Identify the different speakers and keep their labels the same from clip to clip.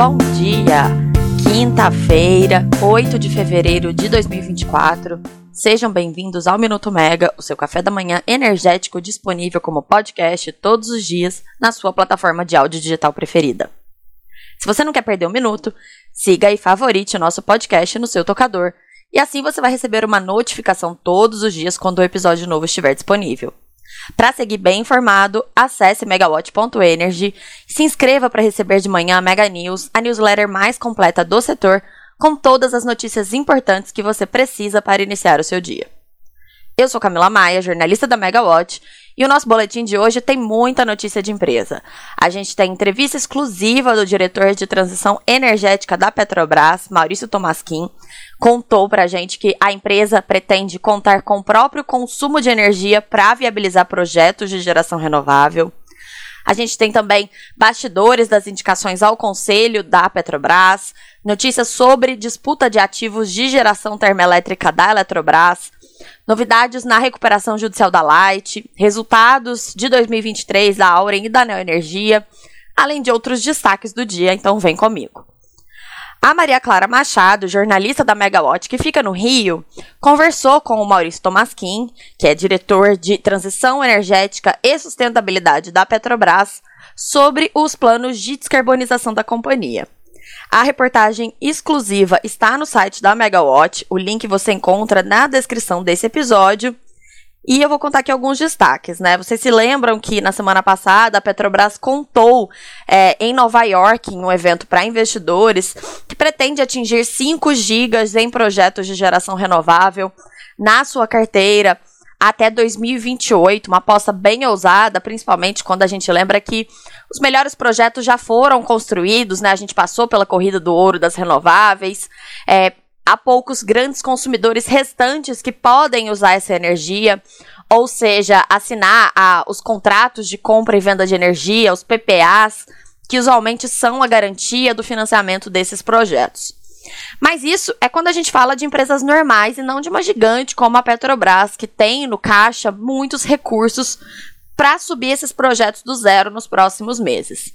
Speaker 1: bom dia! Quinta-feira, 8 de fevereiro de 2024. Sejam bem-vindos ao Minuto Mega, o seu café da manhã energético disponível como podcast todos os dias na sua plataforma de áudio digital preferida. Se você não quer perder um minuto, siga e favorite o nosso podcast no seu tocador, e assim você vai receber uma notificação todos os dias quando o episódio novo estiver disponível. Para seguir bem informado, acesse megawatt.energy se inscreva para receber de manhã a Mega News, a newsletter mais completa do setor, com todas as notícias importantes que você precisa para iniciar o seu dia. Eu sou Camila Maia, jornalista da Megawatt, e o nosso boletim de hoje tem muita notícia de empresa. A gente tem entrevista exclusiva do diretor de transição energética da Petrobras, Maurício Tomasquim, contou para a gente que a empresa pretende contar com o próprio consumo de energia para viabilizar projetos de geração renovável. A gente tem também bastidores das indicações ao conselho da Petrobras, notícias sobre disputa de ativos de geração termoelétrica da Eletrobras, novidades na recuperação judicial da Light, resultados de 2023 da Auren e da Neoenergia, além de outros destaques do dia, então vem comigo. A Maria Clara Machado, jornalista da Megawatt, que fica no Rio, conversou com o Maurício Tomasquim, que é diretor de Transição Energética e Sustentabilidade da Petrobras, sobre os planos de descarbonização da companhia. A reportagem exclusiva está no site da Megawatt, o link você encontra na descrição desse episódio. E eu vou contar aqui alguns destaques, né? Vocês se lembram que na semana passada a Petrobras contou é, em Nova York, em um evento para investidores, que pretende atingir 5 gigas em projetos de geração renovável na sua carteira até 2028, uma aposta bem ousada, principalmente quando a gente lembra que os melhores projetos já foram construídos, né? A gente passou pela corrida do ouro das renováveis. É, há poucos grandes consumidores restantes que podem usar essa energia, ou seja, assinar a, os contratos de compra e venda de energia, os PPAs, que usualmente são a garantia do financiamento desses projetos. Mas isso é quando a gente fala de empresas normais e não de uma gigante como a Petrobras, que tem no caixa muitos recursos para subir esses projetos do zero nos próximos meses.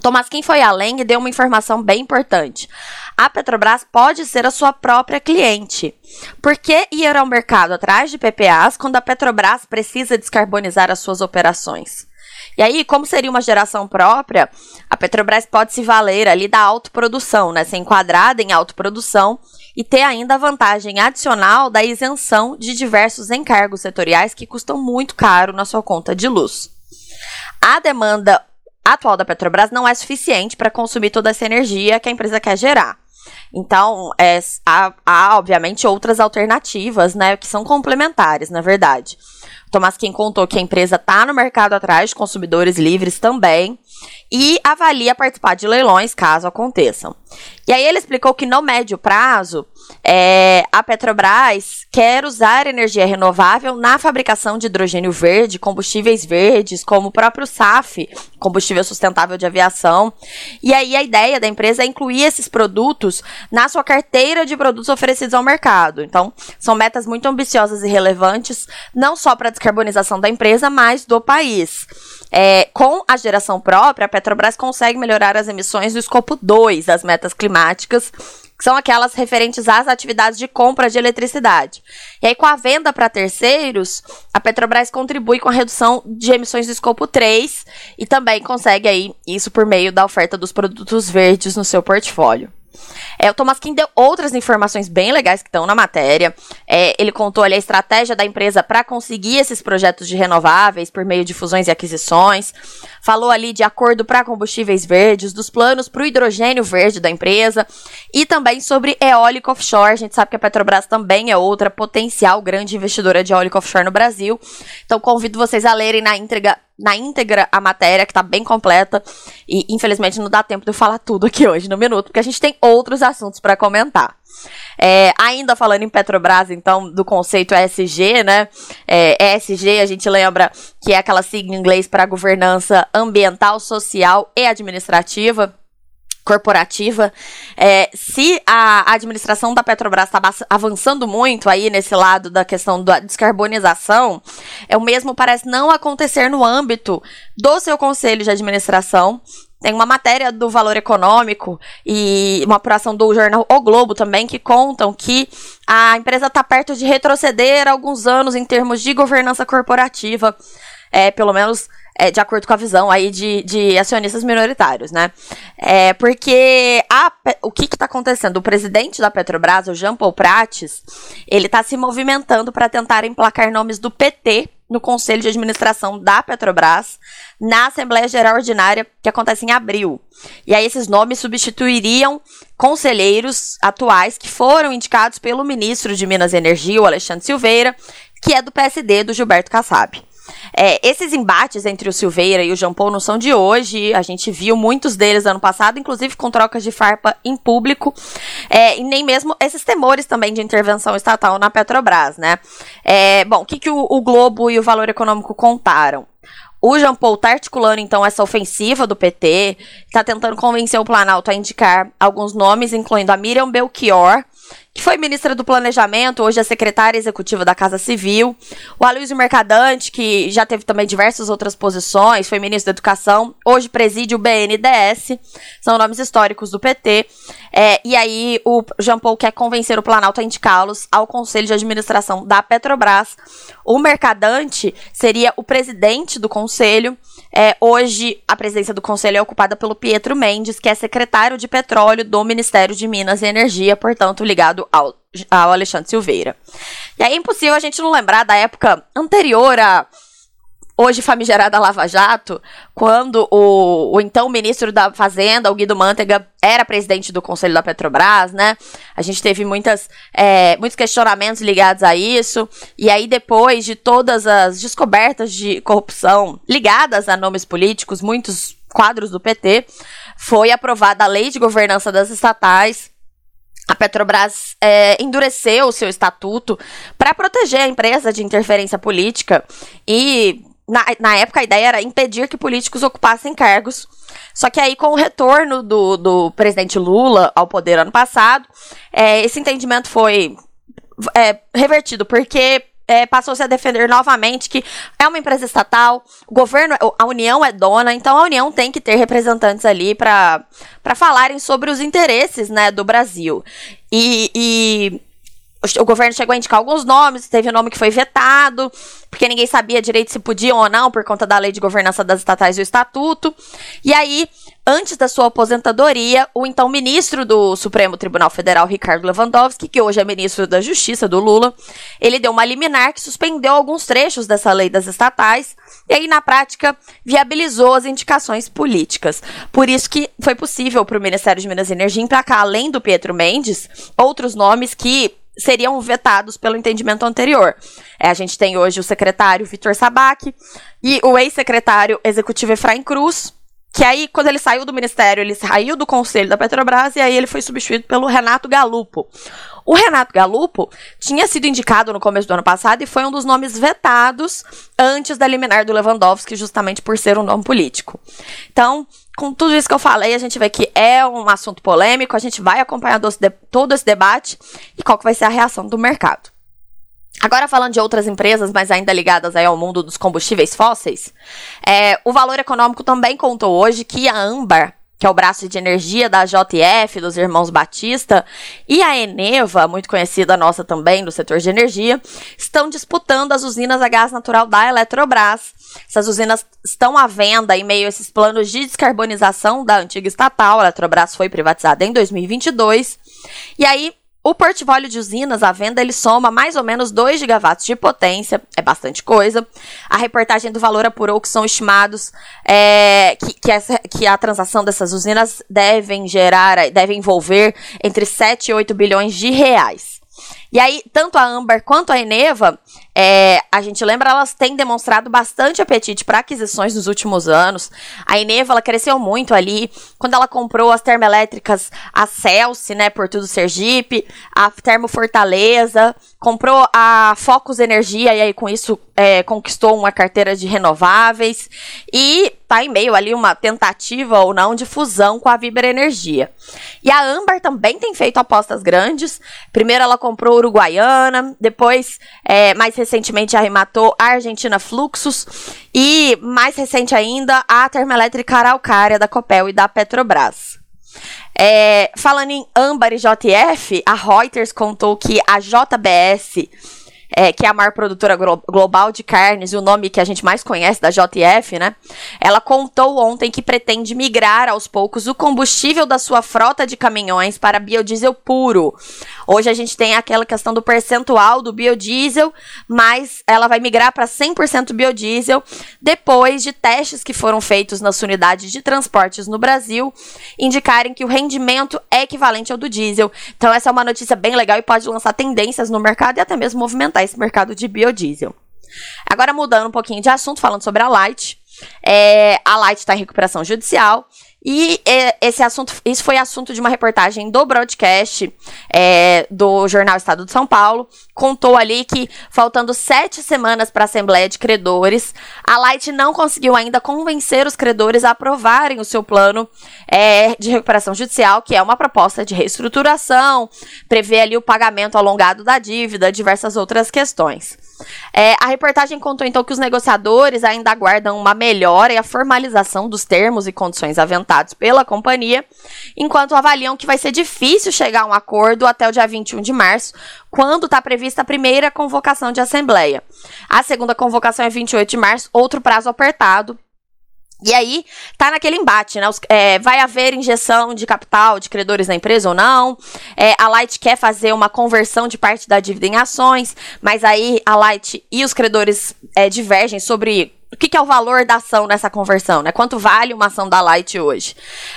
Speaker 1: Tomás quem foi além e deu uma informação bem importante. A Petrobras pode ser a sua própria cliente. Por que ir ao mercado atrás de PPAs quando a Petrobras precisa descarbonizar as suas operações? E aí, como seria uma geração própria, a Petrobras pode se valer ali da autoprodução, né? Ser enquadrada em autoprodução e ter ainda a vantagem adicional da isenção de diversos encargos setoriais que custam muito caro na sua conta de luz. A demanda atual da Petrobras não é suficiente para consumir toda essa energia que a empresa quer gerar. Então, é, há, há, obviamente, outras alternativas, né, que são complementares, na verdade. Tomás quem contou que a empresa está no mercado atrás de consumidores livres também e avalia participar de leilões caso aconteçam. E aí ele explicou que no médio prazo, é, a Petrobras quer usar energia renovável na fabricação de hidrogênio verde, combustíveis verdes, como o próprio SAF, combustível sustentável de aviação. E aí a ideia da empresa é incluir esses produtos na sua carteira de produtos oferecidos ao mercado. Então, são metas muito ambiciosas e relevantes, não só para a descarbonização da empresa, mas do país. É, com a geração própria, a Petrobras consegue melhorar as emissões do escopo 2 das metas climáticas, que são aquelas referentes às atividades de compra de eletricidade. E aí, com a venda para terceiros, a Petrobras contribui com a redução de emissões do escopo 3 e também consegue aí isso por meio da oferta dos produtos verdes no seu portfólio. É, o Thomas Kim deu outras informações bem legais que estão na matéria. É, ele contou ali a estratégia da empresa para conseguir esses projetos de renováveis por meio de fusões e aquisições. Falou ali de acordo para combustíveis verdes, dos planos para o hidrogênio verde da empresa e também sobre eólico offshore. A gente sabe que a Petrobras também é outra potencial grande investidora de eólico offshore no Brasil. Então convido vocês a lerem na íntegra na íntegra a matéria, que tá bem completa. E infelizmente não dá tempo de eu falar tudo aqui hoje no minuto, porque a gente tem outros assuntos para comentar. É, ainda falando em Petrobras, então, do conceito ESG, né? É, ESG, a gente lembra que é aquela sigla em inglês para governança ambiental, social e administrativa corporativa. É, se a administração da Petrobras está avançando muito aí nesse lado da questão da descarbonização, é o mesmo parece não acontecer no âmbito do seu conselho de administração, tem uma matéria do Valor Econômico e uma apuração do jornal O Globo também que contam que a empresa está perto de retroceder alguns anos em termos de governança corporativa, é, pelo menos é, de acordo com a visão aí de, de acionistas minoritários, né? É, porque a, o que está acontecendo? O presidente da Petrobras, o Jean Paul Prates, ele está se movimentando para tentar emplacar nomes do PT no Conselho de Administração da Petrobras na Assembleia Geral Ordinária que acontece em abril. E aí esses nomes substituiriam conselheiros atuais que foram indicados pelo ministro de Minas e Energia, o Alexandre Silveira, que é do PSD, do Gilberto Kassab. É, esses embates entre o Silveira e o Jean Paul não são de hoje. A gente viu muitos deles ano passado, inclusive com trocas de farpa em público. É, e nem mesmo esses temores também de intervenção estatal na Petrobras, né? É, bom, o que, que o, o Globo e o Valor Econômico contaram? O Jean Paul está articulando, então, essa ofensiva do PT, está tentando convencer o Planalto a indicar alguns nomes, incluindo a Miriam Belchior, que foi ministra do Planejamento, hoje é secretária executiva da Casa Civil. O Aloysio Mercadante, que já teve também diversas outras posições, foi ministro da Educação, hoje preside o BNDES, são nomes históricos do PT. É, e aí o Jean Paul quer convencer o Planalto a indicá-los ao Conselho de Administração da Petrobras. O Mercadante seria o presidente do Conselho. É, hoje, a presidência do Conselho é ocupada pelo Pietro Mendes, que é secretário de Petróleo do Ministério de Minas e Energia, portanto, ligado ao, ao Alexandre Silveira. E aí é impossível a gente não lembrar da época anterior a hoje famigerada Lava Jato, quando o, o, então ministro da Fazenda, o Guido Mantega, era presidente do Conselho da Petrobras, né? A gente teve muitas, é, muitos questionamentos ligados a isso. E aí, depois de todas as descobertas de corrupção ligadas a nomes políticos, muitos quadros do PT, foi aprovada a Lei de Governança das Estatais a Petrobras é, endureceu o seu estatuto para proteger a empresa de interferência política e na, na época a ideia era impedir que políticos ocupassem cargos. Só que aí, com o retorno do, do presidente Lula ao poder ano passado, é, esse entendimento foi é, revertido, porque é, passou-se a defender novamente que é uma empresa estatal, o governo, a União é dona, então a União tem que ter representantes ali para falarem sobre os interesses né, do Brasil. E, e o governo chegou a indicar alguns nomes, teve um nome que foi vetado, porque ninguém sabia direito se podiam ou não, por conta da lei de governança das estatais e o estatuto. E aí, antes da sua aposentadoria, o então ministro do Supremo Tribunal Federal, Ricardo Lewandowski, que hoje é ministro da Justiça do Lula, ele deu uma liminar que suspendeu alguns trechos dessa lei das estatais, e aí, na prática, viabilizou as indicações políticas. Por isso que foi possível para o Ministério de Minas e Energia emplacar, além do Pietro Mendes, outros nomes que seriam vetados pelo entendimento anterior. É, a gente tem hoje o secretário Vitor Sabac e o ex-secretário executivo Efraim Cruz, que aí, quando ele saiu do ministério, ele saiu do conselho da Petrobras e aí ele foi substituído pelo Renato Galupo. O Renato Galupo tinha sido indicado no começo do ano passado e foi um dos nomes vetados antes da liminar do Lewandowski, justamente por ser um nome político. Então, com tudo isso que eu falei, a gente vê que é um assunto polêmico, a gente vai acompanhar todo esse debate e qual que vai ser a reação do mercado. Agora falando de outras empresas, mas ainda ligadas ao mundo dos combustíveis fósseis, é, o Valor Econômico também contou hoje que a Ambar que é o braço de energia da JF, dos irmãos Batista, e a Eneva, muito conhecida nossa também do setor de energia, estão disputando as usinas a gás natural da Eletrobras. Essas usinas estão à venda em meio a esses planos de descarbonização da antiga estatal. A Eletrobras foi privatizada em 2022. E aí, o portfólio de usinas à venda ele soma mais ou menos 2 gigawatts de potência, é bastante coisa. A reportagem do valor apurou que são estimados é, que, que, essa, que, a transação dessas usinas devem gerar, deve envolver entre 7 e 8 bilhões de reais. E aí, tanto a Amber quanto a Eneva, é, a gente lembra, elas têm demonstrado bastante apetite para aquisições nos últimos anos. A Eneva, ela cresceu muito ali quando ela comprou as termoelétricas, a Celsi, né, por tudo Sergipe, a Termo Fortaleza, comprou a Focus Energia e aí com isso é, conquistou uma carteira de renováveis e tá em meio ali uma tentativa ou não de fusão com a Vibra Energia. E a Ambar também tem feito apostas grandes. Primeiro ela comprou Uruguaiana, depois, é, mais recentemente, arrematou a Argentina Fluxus e, mais recente ainda, a termoelétrica Araucária da Copel e da Petrobras. É, falando em âmbar e JF, a Reuters contou que a JBS é, que é a maior produtora global de carnes e o nome que a gente mais conhece da JF, né? Ela contou ontem que pretende migrar aos poucos o combustível da sua frota de caminhões para biodiesel puro. Hoje a gente tem aquela questão do percentual do biodiesel, mas ela vai migrar para 100% biodiesel depois de testes que foram feitos nas unidades de transportes no Brasil indicarem que o rendimento é equivalente ao do diesel. Então essa é uma notícia bem legal e pode lançar tendências no mercado e até mesmo movimentar esse mercado de biodiesel. Agora, mudando um pouquinho de assunto, falando sobre a Light. É, a Light está em recuperação judicial e é, esse assunto, isso foi assunto de uma reportagem do broadcast é, do jornal Estado de São Paulo. Contou ali que, faltando sete semanas para a Assembleia de Credores, a Light não conseguiu ainda convencer os credores a aprovarem o seu plano é, de recuperação judicial, que é uma proposta de reestruturação, prevê ali o pagamento alongado da dívida, diversas outras questões. É, a reportagem contou então que os negociadores ainda aguardam uma melhora e a formalização dos termos e condições aventados pela companhia, enquanto avaliam que vai ser difícil chegar a um acordo até o dia 21 de março, quando está prevista a primeira convocação de assembleia. A segunda convocação é 28 de março, outro prazo apertado, e aí, tá naquele embate, né? Os, é, vai haver injeção de capital de credores na empresa ou não? É, a Light quer fazer uma conversão de parte da dívida em ações, mas aí a Light e os credores é, divergem sobre o que, que, é o valor da ação nessa conversão, né? Quanto vale uma ação da Light hoje?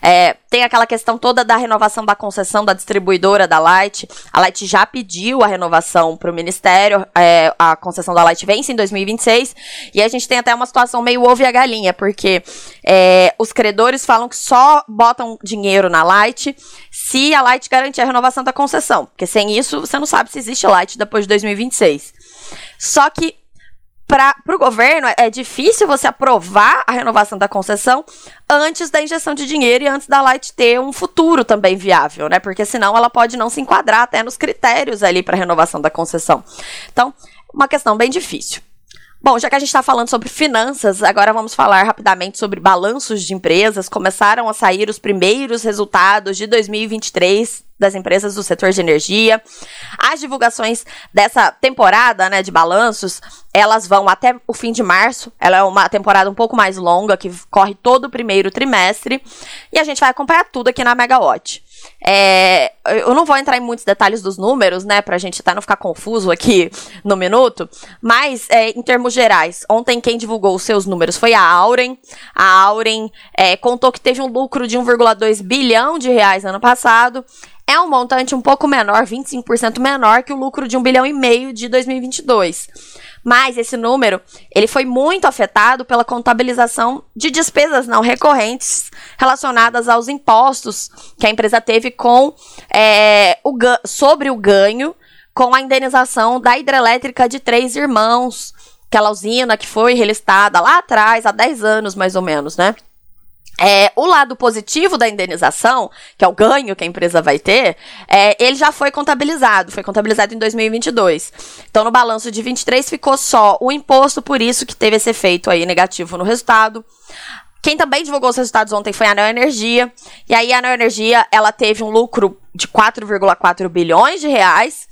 Speaker 1: É, tem aquela questão toda da renovação da concessão da distribuidora da Light. A Light já pediu a renovação para o Ministério. É, a concessão da Light vence em 2026. E a gente tem até uma situação meio ovo e a galinha, porque é, os credores falam que só botam dinheiro na Light se a Light garantir a renovação da concessão. Porque sem isso, você não sabe se existe Light depois de 2026. Só que para o governo é difícil você aprovar a renovação da concessão antes da injeção de dinheiro e antes da Light ter um futuro também viável, né? Porque senão ela pode não se enquadrar até nos critérios ali para renovação da concessão. Então, uma questão bem difícil. Bom, já que a gente está falando sobre finanças, agora vamos falar rapidamente sobre balanços de empresas. Começaram a sair os primeiros resultados de 2023 das empresas do setor de energia. As divulgações dessa temporada, né, de balanços, elas vão até o fim de março. Ela é uma temporada um pouco mais longa, que corre todo o primeiro trimestre. E a gente vai acompanhar tudo aqui na Megawatt. É, eu não vou entrar em muitos detalhes dos números, né, pra gente até não ficar confuso aqui no minuto, mas é, em termos gerais, ontem quem divulgou os seus números foi a Auren. A Auren é, contou que teve um lucro de 1,2 bilhão de reais ano passado. É um montante um pouco menor, 25% menor que o lucro de 1 bilhão e meio de 2022. Mas esse número, ele foi muito afetado pela contabilização de despesas não recorrentes relacionadas aos impostos que a empresa teve com é, o, sobre o ganho com a indenização da hidrelétrica de Três Irmãos, aquela usina que foi relistada lá atrás, há 10 anos mais ou menos, né? É, o lado positivo da indenização, que é o ganho que a empresa vai ter, é, ele já foi contabilizado, foi contabilizado em 2022. Então, no balanço de 23 ficou só o imposto, por isso que teve esse efeito aí negativo no resultado. Quem também divulgou os resultados ontem foi a Neoenergia. E aí a Neoenergia, ela teve um lucro de 4,4 bilhões de reais.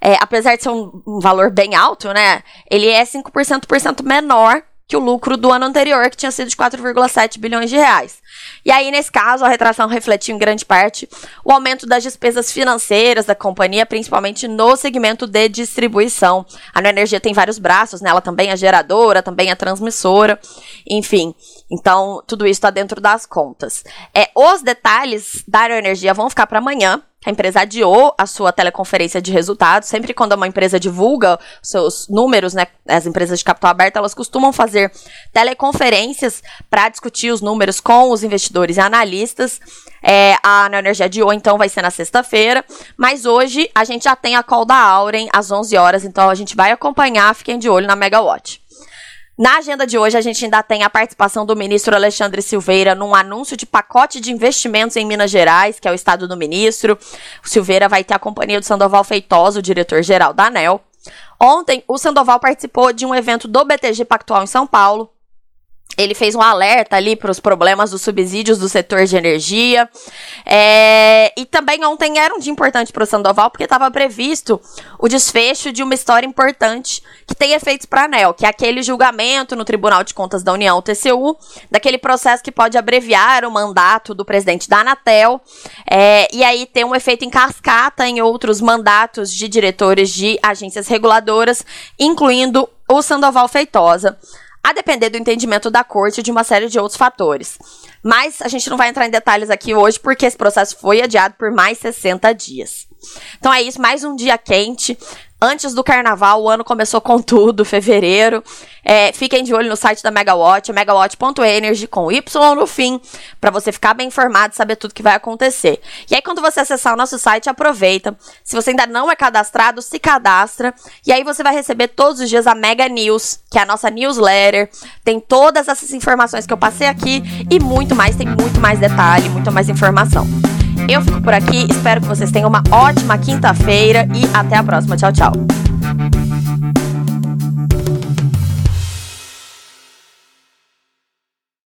Speaker 1: É, apesar de ser um, um valor bem alto, né? Ele é 5% por cento menor que o lucro do ano anterior, que tinha sido de 4,7 bilhões de reais. E aí, nesse caso, a retração refletiu em grande parte o aumento das despesas financeiras da companhia, principalmente no segmento de distribuição. A Neoenergia tem vários braços, né? Ela também é geradora, também é transmissora, enfim. Então, tudo isso está dentro das contas. É, os detalhes da Neoenergia vão ficar para amanhã, a empresa adiou a sua teleconferência de resultados. Sempre quando uma empresa divulga seus números, né, as empresas de capital aberto, elas costumam fazer teleconferências para discutir os números com os investidores e analistas. É, a Neoenergia hoje, então, vai ser na sexta-feira. Mas hoje a gente já tem a call da Auren às 11 horas, então a gente vai acompanhar. Fiquem de olho na Megawatt. Na agenda de hoje, a gente ainda tem a participação do ministro Alexandre Silveira num anúncio de pacote de investimentos em Minas Gerais, que é o estado do ministro. O Silveira vai ter a companhia do Sandoval Feitosa, o diretor-geral da ANEL. Ontem, o Sandoval participou de um evento do BTG Pactual em São Paulo, ele fez um alerta ali para os problemas dos subsídios do setor de energia. É, e também ontem era um dia importante para o Sandoval, porque estava previsto o desfecho de uma história importante que tem efeitos para a ANEL, que é aquele julgamento no Tribunal de Contas da União, TCU, daquele processo que pode abreviar o mandato do presidente da Anatel, é, e aí ter um efeito em cascata em outros mandatos de diretores de agências reguladoras, incluindo o Sandoval Feitosa a depender do entendimento da corte e de uma série de outros fatores. Mas a gente não vai entrar em detalhes aqui hoje porque esse processo foi adiado por mais 60 dias. Então é isso, mais um dia quente. Antes do carnaval, o ano começou com tudo, fevereiro. É, fiquem de olho no site da Megawatt, megawatt.energy com Y no fim, para você ficar bem informado e saber tudo que vai acontecer. E aí, quando você acessar o nosso site, aproveita. Se você ainda não é cadastrado, se cadastra. E aí você vai receber todos os dias a Mega News, que é a nossa newsletter. Tem todas essas informações que eu passei aqui e muito mais, tem muito mais detalhe, muito mais informação. Eu fico por aqui, espero que vocês tenham uma ótima quinta-feira e até a próxima. Tchau, tchau.